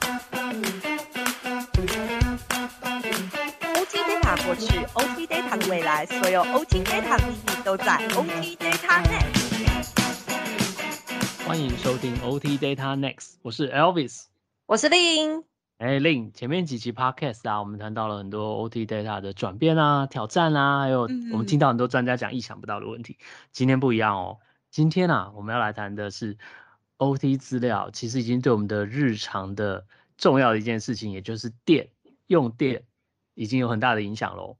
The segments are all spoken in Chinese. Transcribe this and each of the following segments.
OT Data 过去，OT Data 的未来，所有 OT Data 的秘密都在 OT Data Next。欢迎收听 OT Data Next，我是 Elvis。我是令，哎，令，前面几期 Podcast 啊，我们谈到了很多 OT Data 的转变啊、挑战啊，还有嗯我们听到很多专家讲意想不到的问题。今天不一样哦，今天啊，我们要来谈的是 OT 资料，其实已经对我们的日常的重要的一件事情，也就是电用电，已经有很大的影响喽。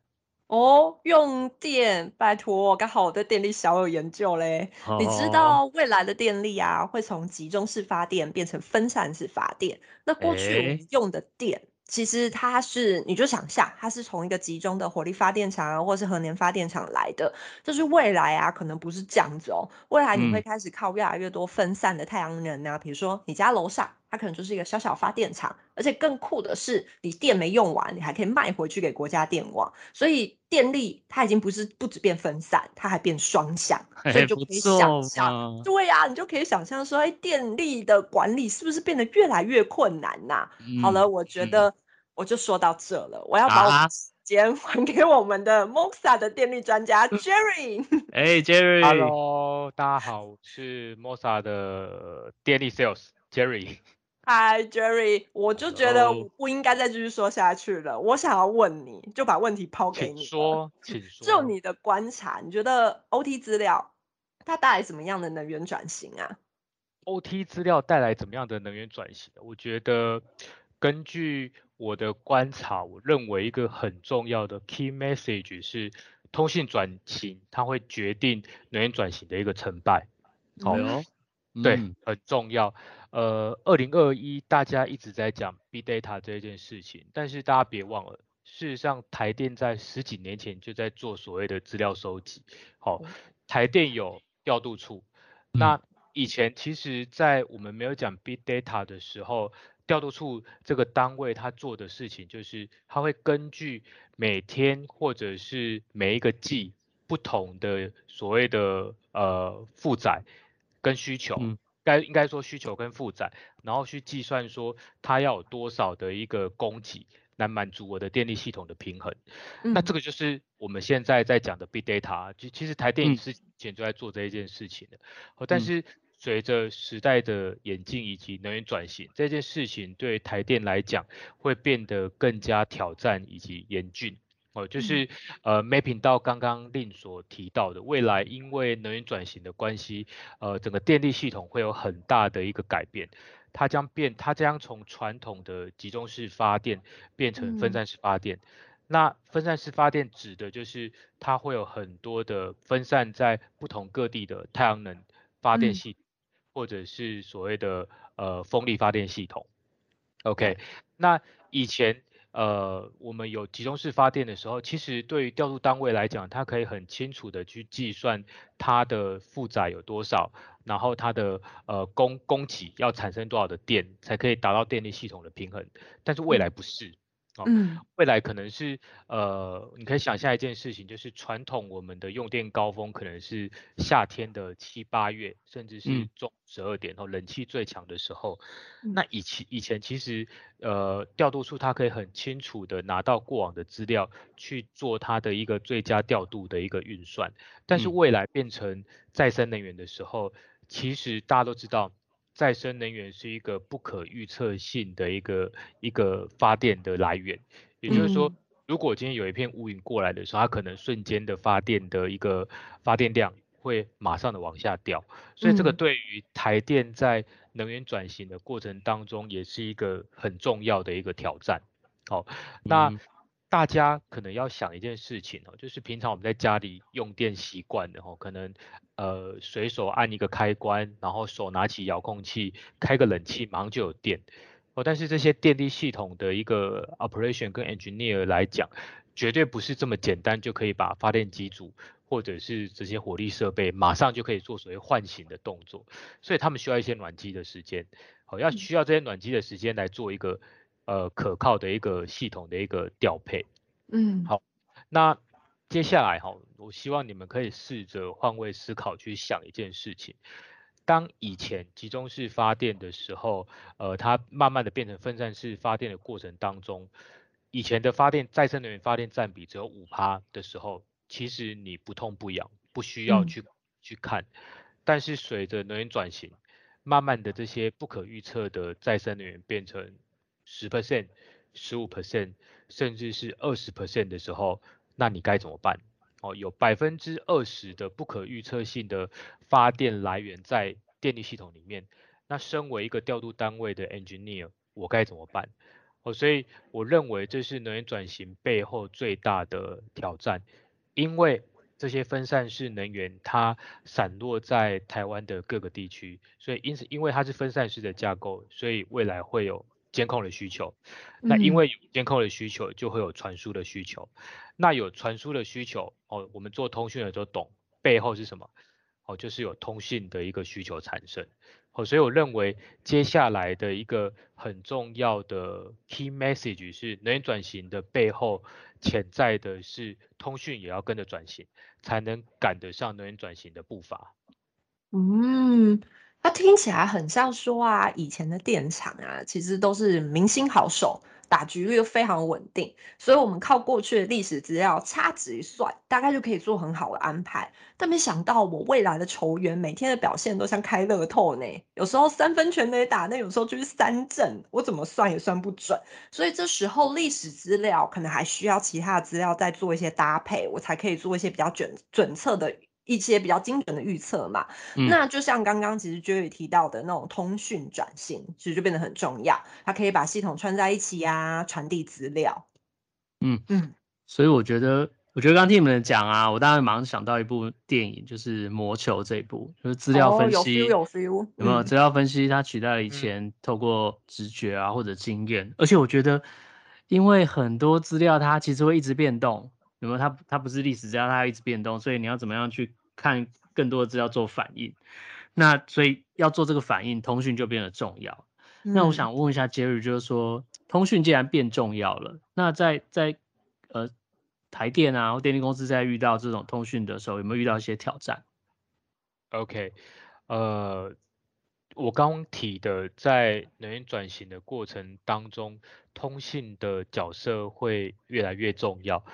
哦，用电，拜托，刚好我对电力小有研究嘞。你知哦道未来的电力啊，会从集中式发电变成分散式发电。那过去我们用的电，其实它是，你就想象它是从一个集中的火力发电厂啊，或是核能发电厂来的。就是未来啊，可能不是这样子哦。未来你会嗯开始靠越来越多分散的太阳能啊，比如说你家楼上，它可能就是一个小小发电厂，而且更酷的是，你电没用完，你还可以卖回去给国家电网。所以电力它已经不是不止变分散，它还变双向，所以就可以想错象。对呀、你就可以想象说，哎，电力的管理是不是变得越来越困难呐、好了，嗯我觉嗯得我就说到这了，我要把时间 还给我们的 Moxa 的电力专家 Jerry。哎，Jerry，Hello，大家好，我是 Mosa 的电力 Sales Jerry。嗨，Jerry，我就觉得我不应该再继续说下去了。我想要问你，就把问题抛给你了。说，请说。就你的观察，你觉得 OT 资料它带来什么样的能源转型啊？OT 资料带来怎么样的能源转型？我觉得根据我的观察，我认为一个很重要的 key message 是通信转型，它会决定能源转型的一个成败。好哎呦对嗯，很重要。呃，二零二一大家一直在讲 big data 这件事情，但是大家别忘了，事实上台电在十几年前就在做所谓的资料收集。好、嗯台电有调度处，嗯那以前其实，在我们没有讲 big data 的时候，调度处这个单位他做的事情就是，他会根据每天或者是每一个季不同的所谓的呃负载跟需求，嗯该应该说需求跟负载，然后去计算说它要有多少的一个供给来满足我的电力系统的平衡。那这个个就是我们现在在讲的 big data，就其实台电嗯也是以前就在做这一件事情的，哦，但嗯是随着时代的演进以及能源转型，这件事情对台电来讲会变得更加挑战以及严峻。哦，就嗯。是呃，mapping 到刚刚令所提到的，未来因为能源转型的关系，呃，整个电力系统会有很大的一个改变，它将变，它将从传统的集中式发电变成分嗯。散式发电。那分散式发电指的就是它会有很多的分散在不同各地的太阳能发电嗯。系统，或者是所谓的呃风力发电系统。OK，那以前呃我们有集中式发电的时候，其实对于调度单位来讲，它可以很清楚的去计算它的负载有多少，然后它的呃供供给要产生多少的电，才可以达到电力系统的平衡。但是未来不是。哦嗯未来可能是呃，你可以想象一件事情，就是传统我们的用电高峰可能是夏天的七八月，甚至是嗯中十二点后冷气最强的时候。嗯那以前以前其实呃调度处它可以很清楚的拿到过往的资料去做它的一个最佳调度的一个运算，但是嗯未来变成再生能源的时候，其实大家都知道。再生能源是一个不可预测性的一个一个发电的来源，也就是说嗯，如果今天有一片乌云过来的时候，它可能瞬间的发电的一个发电量会马上的往下掉，所以这个嗯。对于台电在能源转型的过程当中，也是一个很重要的一个挑战。好、那嗯大家可能要想一件事情哦，就是平常我们在家里用电习惯的哦，可能呃随手按一个开关，然后手拿起遥控器开个冷气，马上就有电。哦，但是这些电力系统的一个 operation 跟 engineer 来讲，绝对不是这么简单就可以把发电机组或者是这些火力设备马上就可以做所谓唤醒的动作，所以他们需要一些暖机的时间。好，要需要这些暖机的时间来做一个呃可靠的一个系统的一个调配。嗯好那接下来哈，我希望你们可以试着换位思考去想一件事情。当以前集中式发电的时候，呃，它慢慢的变成分散式发电的过程当中，以前的发电再生能源发电占比只有五趴的时候，其实你不痛不痒，不需要去去看。但是随着能源转型，慢慢的这些不可预测的再生能源变成十 percent、十五 percent，甚至是二十 percent 的时候，那你该怎么办？哦，有百分之二十的不可预测性的发电来源在电力系统里面。那身为一个调度单位的 engineer，我该怎么办？哦，所以我认为这是能源转型背后最大的挑战，因为这些分散式能源它散落在台湾的各个地区，所以因此因为它是分散式的架构，所以未来会有监控的需求。那因为有监控的需求，就会有传输的需求。那有传输的需求哦，我们做通讯的都懂背后是什么哦，就是有通信的一个需求产生哦，所以我认为接下来的一个很重要的 key message 是能源转型的背后潜在的是通讯也要跟着转型，才能赶得上能源转型的步伐。嗯。它听起来很像说啊，以前的电厂啊，其实都是明星好手，打局率又非常稳定，所以我们靠过去的历史资料掐指一算，大概就可以做很好的安排。但没想到我未来的球员每天的表现都像开乐透呢，有时候三分全垒打，那有时候就是三振，我怎么算也算不准。所以这时候历史资料可能还需要其他的资料再做一些搭配，我才可以做一些比较准准测的。一些比较精准的预测嘛，那就像刚刚其实 Jerry 提到的那种通讯转型，其实就变得很重要。它可以把系统串在一起呀，传递资料。嗯嗯，所以我觉得，我觉得刚听你们讲啊，我当然马上想到一部电影，就是《魔球》这一部，就是资料分析，有 feel 有 feel，有没有？资料分析它取代了以前透过直觉啊或者经验，而且我觉得，因为很多资料它其实会一直变动。有没有？它它不是历史资料，它一直变动，所以你要怎么样去看更多的资料做反应？那所以要做这个反应，通讯就变得重要。那我想问一下 Jerry，就是说，通讯既然变重要了，那在在呃台电啊或电力公司在遇到这种通讯的时候，有没有遇到一些挑战？OK，呃，我刚提的在能源转型的过程当中，通信的角色会越来越重要。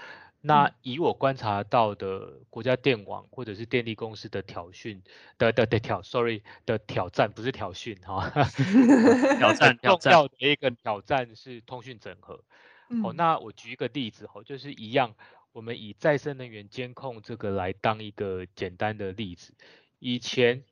那以我观察到的国家电网或者是电力公司的挑讯的的的挑，sorry 的挑战不是挑讯哈，挑战重要的一个挑战是通讯整合。哦，那我举一个例子哦，就是一样，我们以再生能源监控这个来当一个简单的例子。以前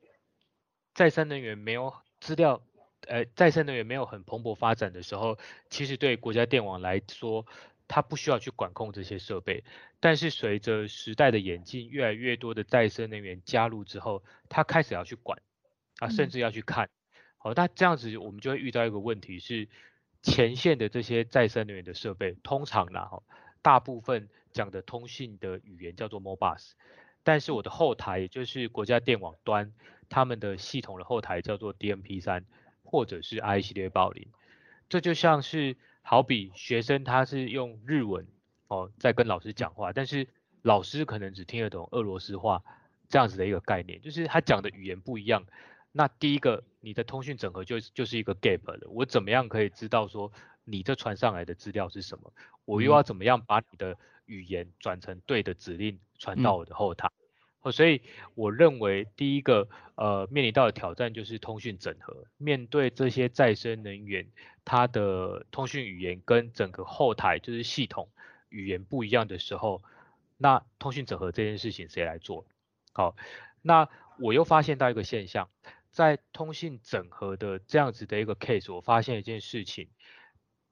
再生能源没有资料，呃，再生能源没有很蓬勃发展的时候，其实对国家电网来说。它不需要去管控这些设备，但是随着时代的演进，越来越多的再生能源加入之后，它开始要去管，啊，甚至要去看。好，那这样子我们就会遇到一个问题是，前线的这些再生能源的设备，通常呢，哈，大部分讲的通信的语言叫做 Modbus，但是我的后台，也就是国家电网端，他们的系统的后台叫做 DMP 三，或者是 I 系列暴零，这就像是。好比学生他是用日文哦在跟老师讲话，但是老师可能只听得懂俄罗斯话这样子的一个概念，就是他讲的语言不一样。那第一个你的通讯整合就就是一个 gap 了。我怎么样可以知道说你这传上来的资料是什么？我又要怎么样把你的语言转成对的指令传到我的后台？哦，所以我认为第一个呃面临到的挑战就是通讯整合。面对这些再生能源，它的通讯语言跟整个后台就是系统语言不一样的时候，那通讯整合这件事情谁来做？好，那我又发现到一个现象，在通讯整合的这样子的一个 case，我发现一件事情，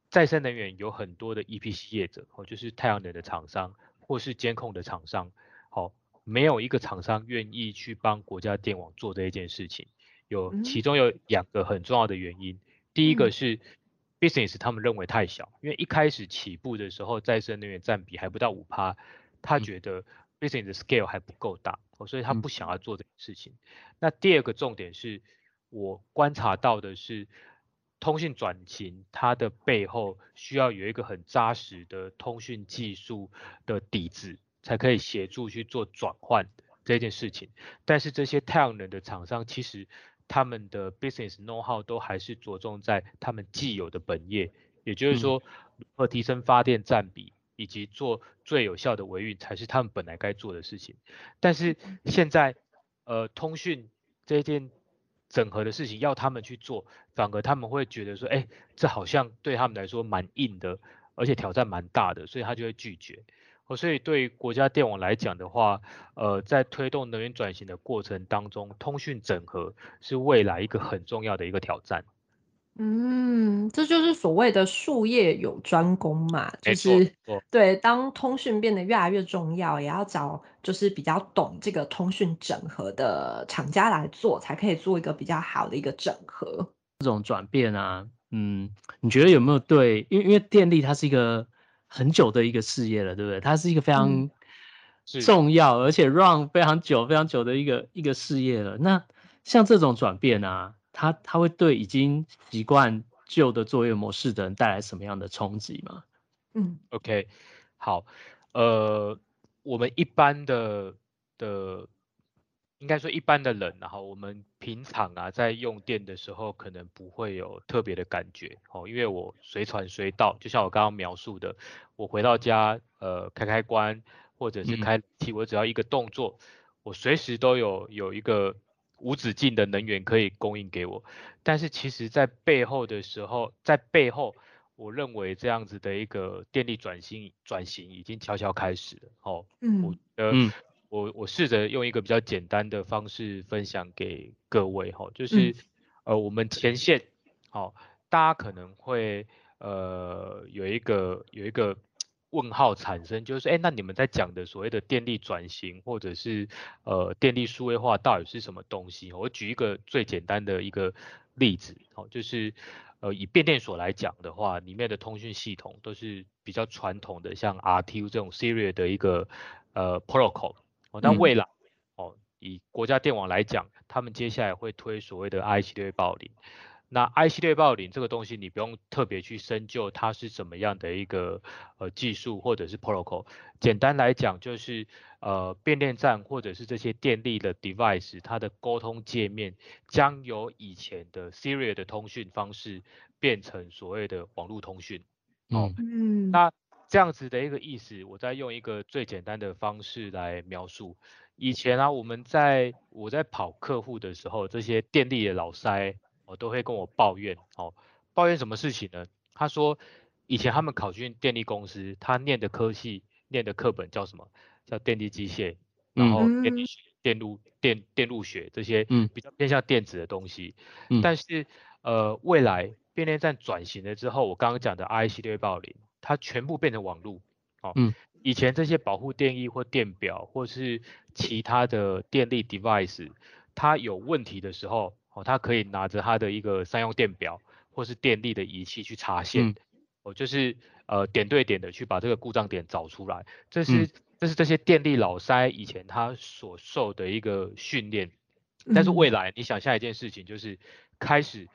再生能源有很多的 EPC 业者，哦，就是太阳能的厂商或是监控的厂商，好。没有一个厂商愿意去帮国家电网做这一件事情，有其中有两个很重要的原因。第一个是 business 他们认为太小，因为一开始起步的时候再生能源占比还不到五趴，他觉得 business 的 scale 还不够大，所以他不想要做这件事情。那第二个重点是我观察到的是，通讯转型它的背后需要有一个很扎实的通讯技术的底子。才可以协助去做转换这件事情，但是这些太阳能的厂商其实他们的 business know how 都还是着重在他们既有的本业，也就是说，如何提升发电占比，以及做最有效的维运，才是他们本来该做的事情。但是现在，呃，通讯这件整合的事情要他们去做，反而他们会觉得说，哎，这好像对他们来说蛮硬的，而且挑战蛮大的，所以他就会拒绝。所以对国家电网来讲的话，呃，在推动能源转型的过程当中，通讯整合是未来一个很重要的一个挑战。嗯，这就是所谓的术业有专攻嘛，就是 对，当通讯变得越来越重要，也要找就是比较懂这个通讯整合的厂家来做，才可以做一个比较好的一个整合。这种转变啊，嗯，你觉得有没有对？因为因为电力它是一个。很久的一个事业了，对不对？它是一个非常重要，而且 run 非常久、非常久的一个一个事业了。那像这种转变啊，它它会对已经习惯旧的作业模式的人带来什么样的冲击吗？嗯，OK，好，呃，我们一般的的。应该说一般的人，然后我们平常啊在用电的时候，可能不会有特别的感觉哦，因为我随传随到，就像我刚刚描述的，我回到家，呃，开开关或者是开气，我只要一个动作，我随时都有有一个无止境的能源可以供应给我。但是其实，在背后的时候，在背后，我认为这样子的一个电力转型转型已经悄悄开始了哦。嗯，呃。我我试着用一个比较简单的方式分享给各位哈，就是呃我们前线好，大家可能会呃有一个有一个问号产生，就是哎那你们在讲的所谓的电力转型或者是呃电力数位化到底是什么东西？我举一个最简单的一个例子，好，就是呃以变电所来讲的话，里面的通讯系统都是比较传统的，像 RTU 这种 serial 的一个呃 protocol。哦，但未来哦，以国家电网来讲，他们接下来会推所谓的 I 系列报领。那 I 系列报领这个东西，你不用特别去深究它是怎么样的一个呃技术或者是 protocol。简单来讲，就是呃变电站或者是这些电力的 device，它的沟通界面将由以前的 serial 的通讯方式变成所谓的网络通讯。哦，嗯，那。这样子的一个意思，我再用一个最简单的方式来描述。以前啊，我们在我在跑客户的时候，这些电力的老塞，我都会跟我抱怨，哦，抱怨什么事情呢？他说，以前他们考进电力公司，他念的科系、念的课本叫什么？叫电力机械，然后电力学、电路、电电路学这些，嗯，比较偏向电子的东西。但是，呃，未来变电站转型了之后，我刚刚讲的 I 系列报零。它全部变成网络，哦，嗯，以前这些保护电力或电表或是其他的电力 device，它有问题的时候，哦，它可以拿着它的一个三用电表或是电力的仪器去查线，哦，就是呃点对点的去把这个故障点找出来，这是这是这些电力老塞以前他所受的一个训练，但是未。来你想下一件事情就是开始。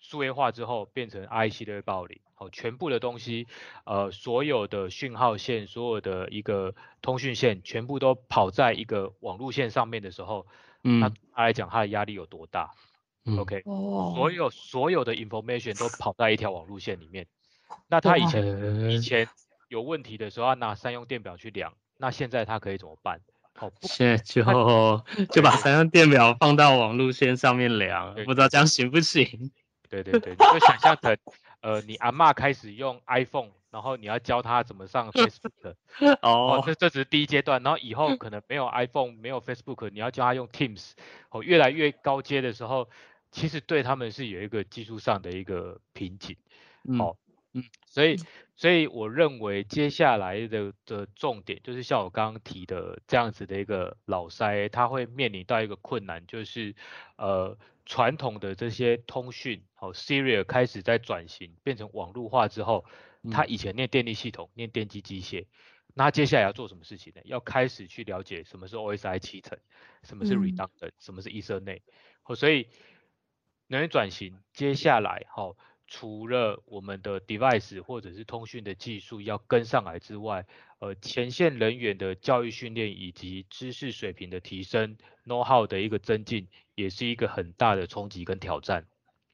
数位化之后变成 I 系列暴力，好，全部的东西，呃，所有的讯号线，所有的一个通讯线，全部都跑在一个网路线上面的时候，嗯，那他来讲他的压力有多大？OK，哦，所有所有的 information 都跑在一条网路线里面，那他以前以前有问题的时候要拿三用电表去量，那现在他可以怎么办？好，现在就就把三用电表放到网路线上面量，不知道这样行不行？对对对，就想象成，呃，你阿妈开始用 iPhone，然后你要教他怎么上 Facebook，哦，这这只是第一阶段，然后以后可能没有 iPhone，没有 Facebook，你要教他用 Teams，哦，越来越高阶的时候，其实对他们是有一个技术上的一个瓶颈，好，嗯，所以所以我认为接下来的的重点就是像我刚刚提的这样子的一个老塞，他会面临到一个困难，就是呃。传统的这些通讯，好，Serial 开始在转型变成网络化之后，他以前念电力系统，念电机机械，那接下来要做什么事情呢？要开始去了解什么是 OSI 七层，什么是 Redundant，什么是 Ethernet，好，所以能源转型接下来，好，除了我们的 device 或者是通讯的技术要跟上来之外，呃，前线人员的教育训练以及知识水平的提升，know how 的一个增进。也是一个很大的冲击跟挑战。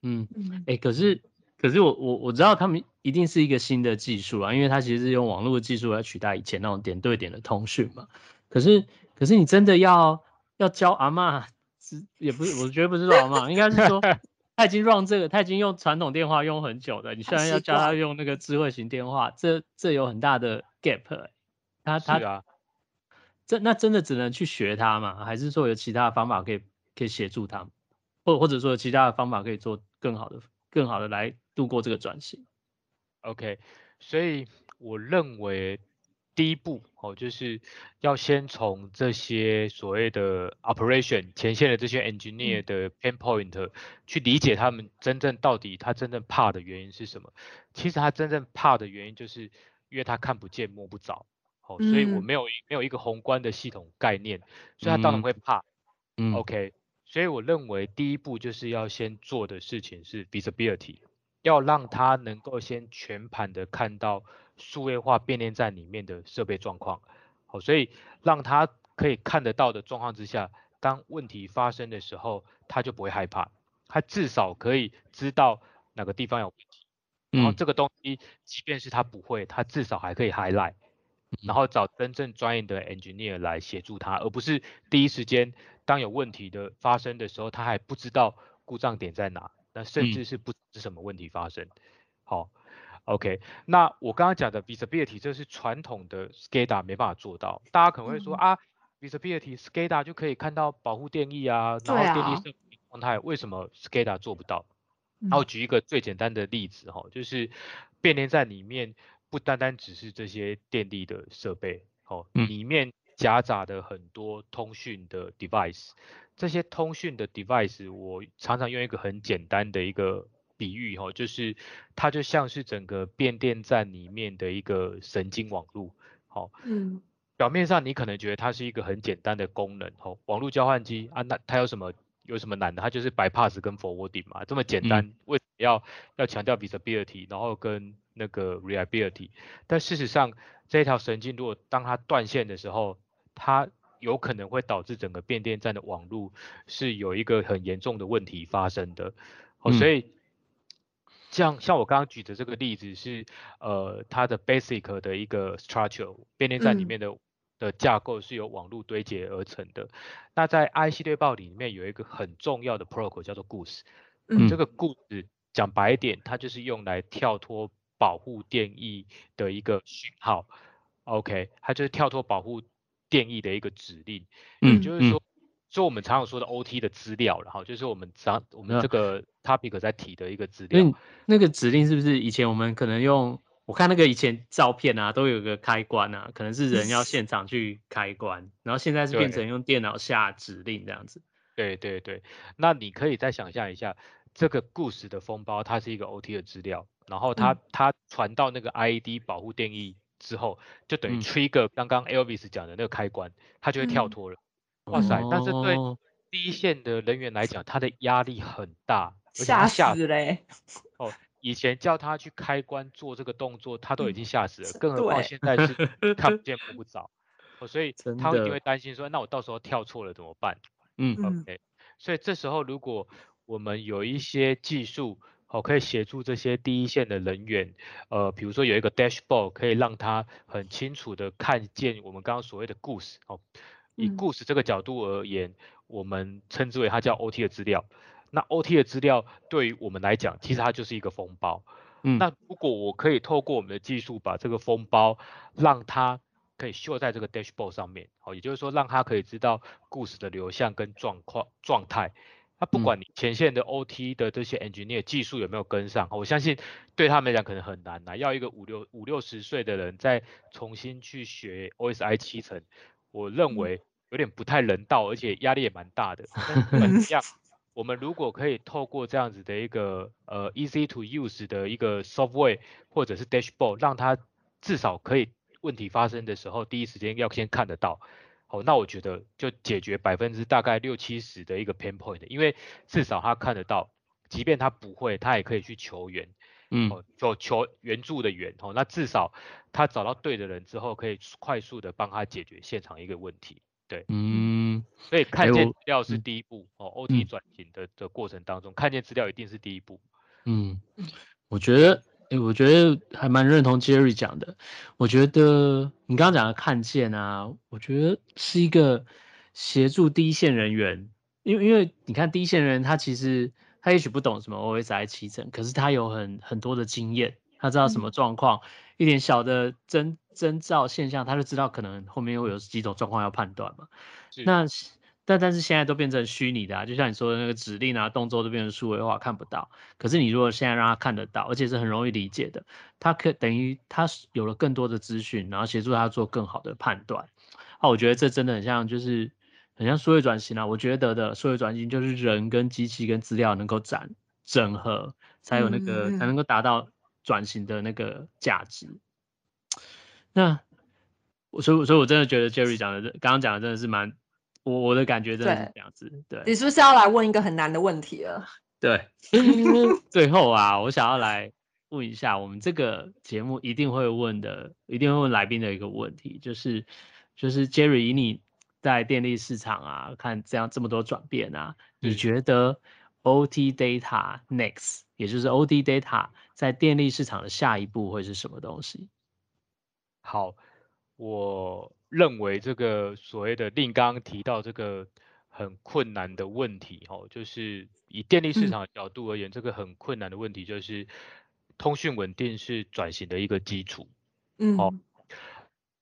嗯，嗯哎、可是可是我我我知道他们一定是一个新的技术啊，因为它其实是用网络的技术来取代以前那种点对点的通讯嘛。可是可是你真的要要教阿嬷，是也不是，我觉得不是说阿嬷，应该是说 他已经让这个，他已经用传统电话用很久了，你现在要习教他用那个智慧型电话，这这有很大的 gap 欸、他他是啊，这那真的只能去学他吗？还是说有其他的方法可以可以协助他们，或或者说有其他的方法可以做更好的、更好的来度过这个转型？OK，所以我认为第一步哦，就是要先从这些所谓的 operation 前线的这些 engineer 的 pain point 去理解他们真正到底他真正怕的原因是什么。其实他真正怕的原因就是因为他看不见摸不着，哦，所以我嗯没有没有一个宏观的系统概念，所以他当然嗯会怕。嗯 OK，所以我认为第一步就是要先做的事情是 visibility，要让他能够先全盘的看到数位化变电站里面的设备状况。好，所以让他可以看得到的状况之下，当问题发生的时候，他就不会害怕，他至少可以知道哪个地方有问题。然后嗯这个东西，即便是他不会，他至少还可以 highlight，然后找真正专业的 engineer 来协助他，而不是第一时间当有问题的发生的时候，他还不知道故障点在哪，那甚嗯。至是不知是什么问题发生。好，OK，那我刚刚讲的 visibility 这是传统的 SCADA 没办法做到，大家可能会说、嗯。啊，visibility SCADA 就可以看到保护电力啊，然后电力设备状态，为什么 SCADA 做不到？嗯。然后举一个最简单的例子哈，就是变电站里面不单单只是这些电力的设备，哦，嗯。里面夹杂的很多通讯的 device，这些通讯的 device，我常常用一个很简单的一个比喻哈，就是它就像是整个变电站里面的一个神经网络，好、嗯。表面上你可能觉得它是一个很简单的功能，哦，网络交换机啊，那它有什么有什么难的？它就是 bypass 跟 forwarding 嘛，这么简单，为什么要要强调 visibility，然后跟那个 reliability？但事实上，这条神经如果当它断线的时候，它有可能会导致整个变电站的网络是有一个很严重的问题发生的。哦，所嗯以像像我刚刚举的这个例子是，呃，它的 basic 的一个 structure 变电站里嗯面的、的架构是由网络堆叠而成的。那在 IC 对报里面有一个很重要的 protocol 叫做 Goose，、嗯这个 Goose 讲白一点，它就是用来跳脱保护电翼的一个讯号。OK，它就是跳脱保护电翼的一个指令。嗯就是说，就我们常常说的 OT 的资料，然后就是我们常我们嗯这个 topic 在提的一个资料。那个指令是不是以前我们可能用？我看那个以前照片啊，都有个开关啊，可能是人要现场去开关，然后现在是变成用电脑下指令这样子。对对对，那你可以再想象一下，这个 Goose 的封包，它是一个 OT 的资料，然后它、嗯它传到那个 IED 保护定义之后，就等于嗯 trigger 刚刚 Elvis 讲的那个开关，它就会跳嗯脱了。哇塞！但是对哦第一线的人员来讲，他的压力很大，吓吓死嘞！哦，以前叫他去开关做这个动作，他都已嗯经吓死了，更何况对现在是看不见摸不着，哦，所以他一定的会担心说，那我到时候跳错了怎么办？嗯嗯 OK，所以这时候如果我们有一些技术，哦，可以协助这些第一线的人员，呃，比如说有一个 dashboard 可以让他很清楚的看见我们刚刚所谓的故事，哦，以嗯故事这个角度而言，我们称之为它叫 OT 的资料。那 OT 的资料对于我们来讲，其实它就是一个封包。嗯那如果我可以透过我们的技术把这个封包让它可以秀在这个 dashboard 上面，好，也就是说让它可以知道故事的流向跟状况状态。那不嗯管你前线的 OT 的这些 engineer 技术有没有跟上，我相信对他们来讲可能很难呐、要一个五六五六十岁的人再重新去学 OSI 七层，我认嗯为有点不太人道，而且压力也蛮大的。但不管怎么样，我们如果可以透过这样子的一个呃 easy to use 的一个 software 或者是 dashboard，让它至少可以问题发生的时候第一时间要先看得到。好，那我觉得就解决百分之大概六七十的一个 pain point，因为至少他看得到，即便他不会，他也可以去求援。嗯哦，求求援助的援哦，那至少他找到对的人之后，可以快速的帮他解决现场一个问题。对嗯，所以看见资料是嗯第一步哦，OT 嗯转型的的过程当中，看见资料一定是第一步。嗯，我觉得，诶，我觉得还蛮认同 Jerry 讲的。我觉得你刚刚讲的看见啊，我觉得是一个协助第一线人员，因为因为你看第一线人员他其实他也许不懂什么 OSI 七层，可是他有很很多的经验，他知道什么状况，一点小的征征兆现象，他就知道可能后面会有几种状况要判断嘛。那但但是现在都变成虚拟的啊，就像你说的那个指令啊、动作都变成数位化，看不到。可是你如果现在让他看得到，而且是很容易理解的，他可等于他有了更多的资讯，然后协助他做更好的判断。啊，我觉得这真的很像，就是很像数位转型啊。我觉得的数位转型就是人跟机器跟资料能够整整合，才有那个才能够达到转型的那个价值。那我所以所以，我真的觉得 Jerry 讲的这刚刚讲的真的是蛮，我我的感觉真的是对这样子，对你是不是要来问一个很难的问题了？对。最后啊，我想要来问一下，我们这个节目一定会问的，一定会问来宾的一个问题，就是就是 Jerry，以你在电力市场啊，看这样这么多转变啊，你是觉得 OT data next，也就是 OT Data 在电力市场的下一步会是什么东西？好，我认为这个所谓的令刚刚提到这个很困难的问题，哦，就是以电力市嗯场的角度而言，这个很困难的问题就是通讯稳定是转型的一个基础。嗯，好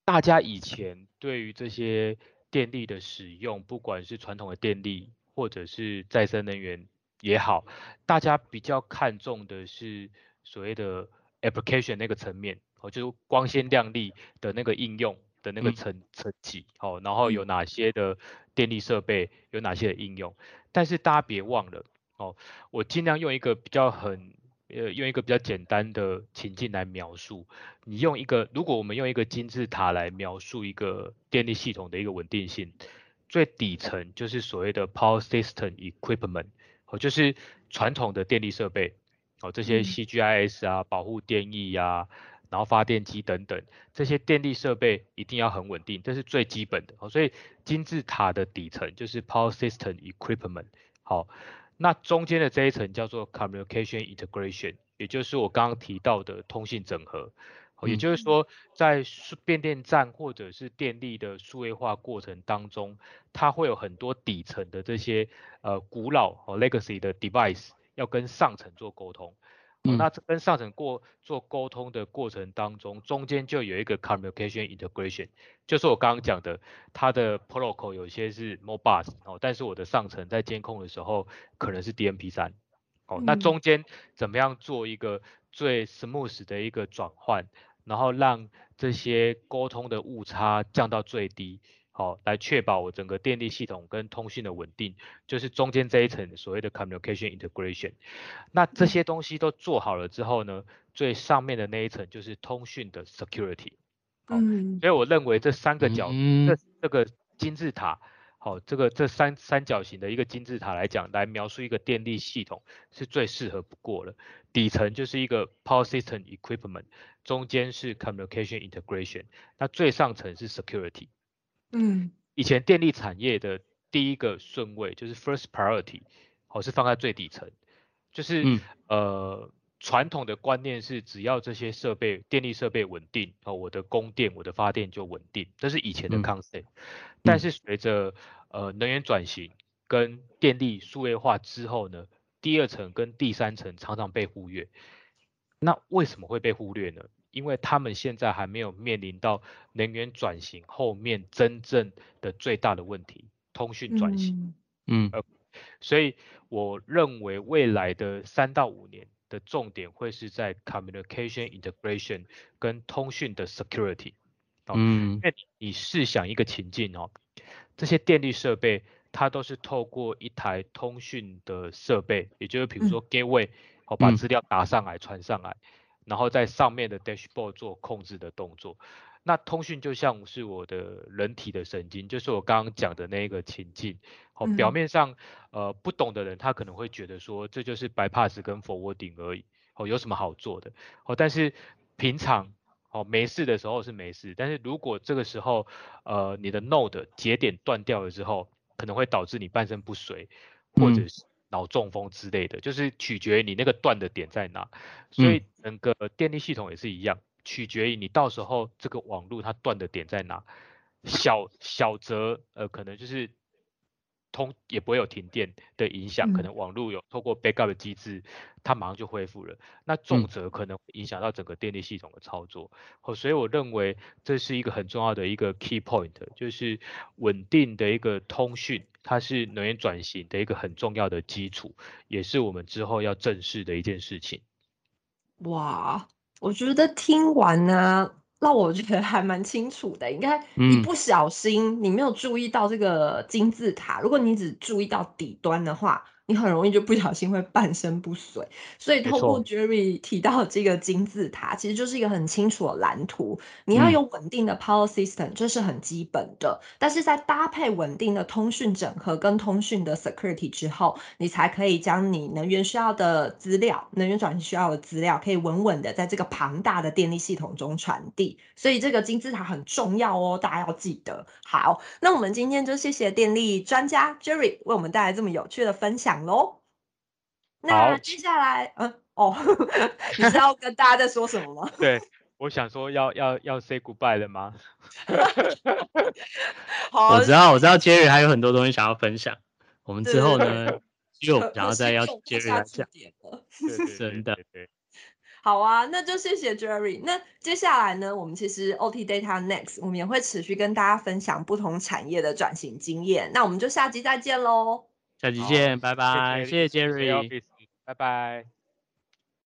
大家以前对于这些电力的使用，不管是传统的电力或者是再生能源也好，大家比较看重的是所谓的 application 那个层面，哦，就是光鲜亮丽的那个应用的那个嗯。层层级，哦，然后有哪些的电力设备，有哪些的应用，但是大家别忘了，哦，我尽量用一个比较很呃，用一个比较简单的情境来描述。你用一个，如果我们用一个金字塔来描述一个电力系统的一个稳定性，最底层就是所谓的 power system equipment，哦，就是传统的电力设备，哦，这些嗯。CGIS 啊、保护电翼啊，然后发电机等等，这些电力设备一定要很稳定，这是最基本的。哦，所以金字塔的底层就是 power system equipment，好。那中间的这一层叫做 communication integration，也就是我刚刚提到的通信整合。哦也嗯就是说，在数变电站或者是电力的数位化过程当中，它会有很多底层的这些呃古老和 legacy 的 device 要跟上层做沟通。那这跟上层过做沟通的过程当中，中间就有一个 communication integration，就是我刚刚讲的，它的 protocol 有些是 Modbus 哦，但是我的上层在监控的时候可能是 DMP 三哦，那嗯。中间怎么样做一个最 smooth 的一个转换，然后让这些沟通的误差降到最低，好、来确保我整个电力系统跟通讯的稳定，就是中间这一层所谓的 communication integration。那这些东西都做好了之后呢，最上面的那一层就是通讯的 security。好嗯所以我认为这三个角，嗯这这个金字塔，好、这个这三三角形的一个金字塔来讲，来描述一个电力系统是最适合不过了。底层就是一个 power system equipment，中间是 communication integration，那最上层是 security。嗯。以前电力产业的第一个顺位就是 first priority，好、是放在最底层，就是、嗯。呃传统的观念是只要这些设备电力设备稳定，哦，我的供电我的发电就稳定，这是以前的嗯。concept、但是随着呃能源转型跟电力数位化之后呢，第二层跟第三层常常被忽略。那为什么会被忽略呢？因为他们现在还没有面临到能源转型后面真正的最大的问题——通讯转型。嗯嗯所以我认为未来的三到五年的重点会是在 communication integration 跟通讯的 security。哦嗯因为你试想一个情境哦，这些电力设备它都是透过一台通讯的设备，也就是比如说 gateway，哦，把嗯资料打上来传上来，然后在上面的 dashboard 做控制的动作。那通讯就像是我的人体的神经，就是我刚刚讲的那一个情境。哦，表嗯面上呃不懂的人他可能会觉得说这就是 bypass 跟 forwarding 而已，哦有什么好做的？哦，但是平常哦没事的时候是没事，但是如果这个时候呃你的 node 节点断掉了之后，可能会导致你半身不遂，或者嗯是脑中风之类的，就是取决于你那个断的点在哪。所以整个电力系统也是一样，取决于你到时候这个网络它断的点在哪。小小则呃可能就是通也不会有停电的影响，可嗯能网络有透过 backup 的机制，它马上就恢复了。那重则可能影响到整个电力系统的操作。哦，所以我认为这是一个很重要的一个 key point，就是稳定的一个通讯，它是能源转型的一个很重要的基础，也是我们之后要正视的一件事情。哇，我觉得听完呢，让我觉得还蛮清楚的。应该一嗯不小心，你没有注意到这个金字塔，如果你只注意到底端的话，你很容易就不小心会半身不遂。所以透过 Jerry 提到的这个金字塔，其实就是一个很清楚的蓝图。你要嗯有稳定的 power system，这是很基本的。但是在搭配稳定的通讯整合跟通讯的 security 之后，你才可以将你能源需要的资料、能源转型需要的资料，可以稳稳的在这个庞大的电力系统中传递。所以这个金字塔很重要哦，大家要记得。好，那我们今天就谢谢电力专家 Jerry 为我们带来这么有趣的分享喽。那好接下来，嗯，哦，你是要跟大家在说什么吗？对，我想说要要要 say goodbye 了吗？好，我知道，我知道 Jerry 还有很多东西想要分享。我们之后呢，因为我可们想要可再邀惜种不 Jerry 来讲。真的好啊，那就谢谢 Jerry。那接下来呢，我们其实 OT Data Next 我们也会持续跟大家分享不同产业的转型经验。那我们就下集再见喽。好下期见，拜拜，谢谢谢 Jerry。拜拜。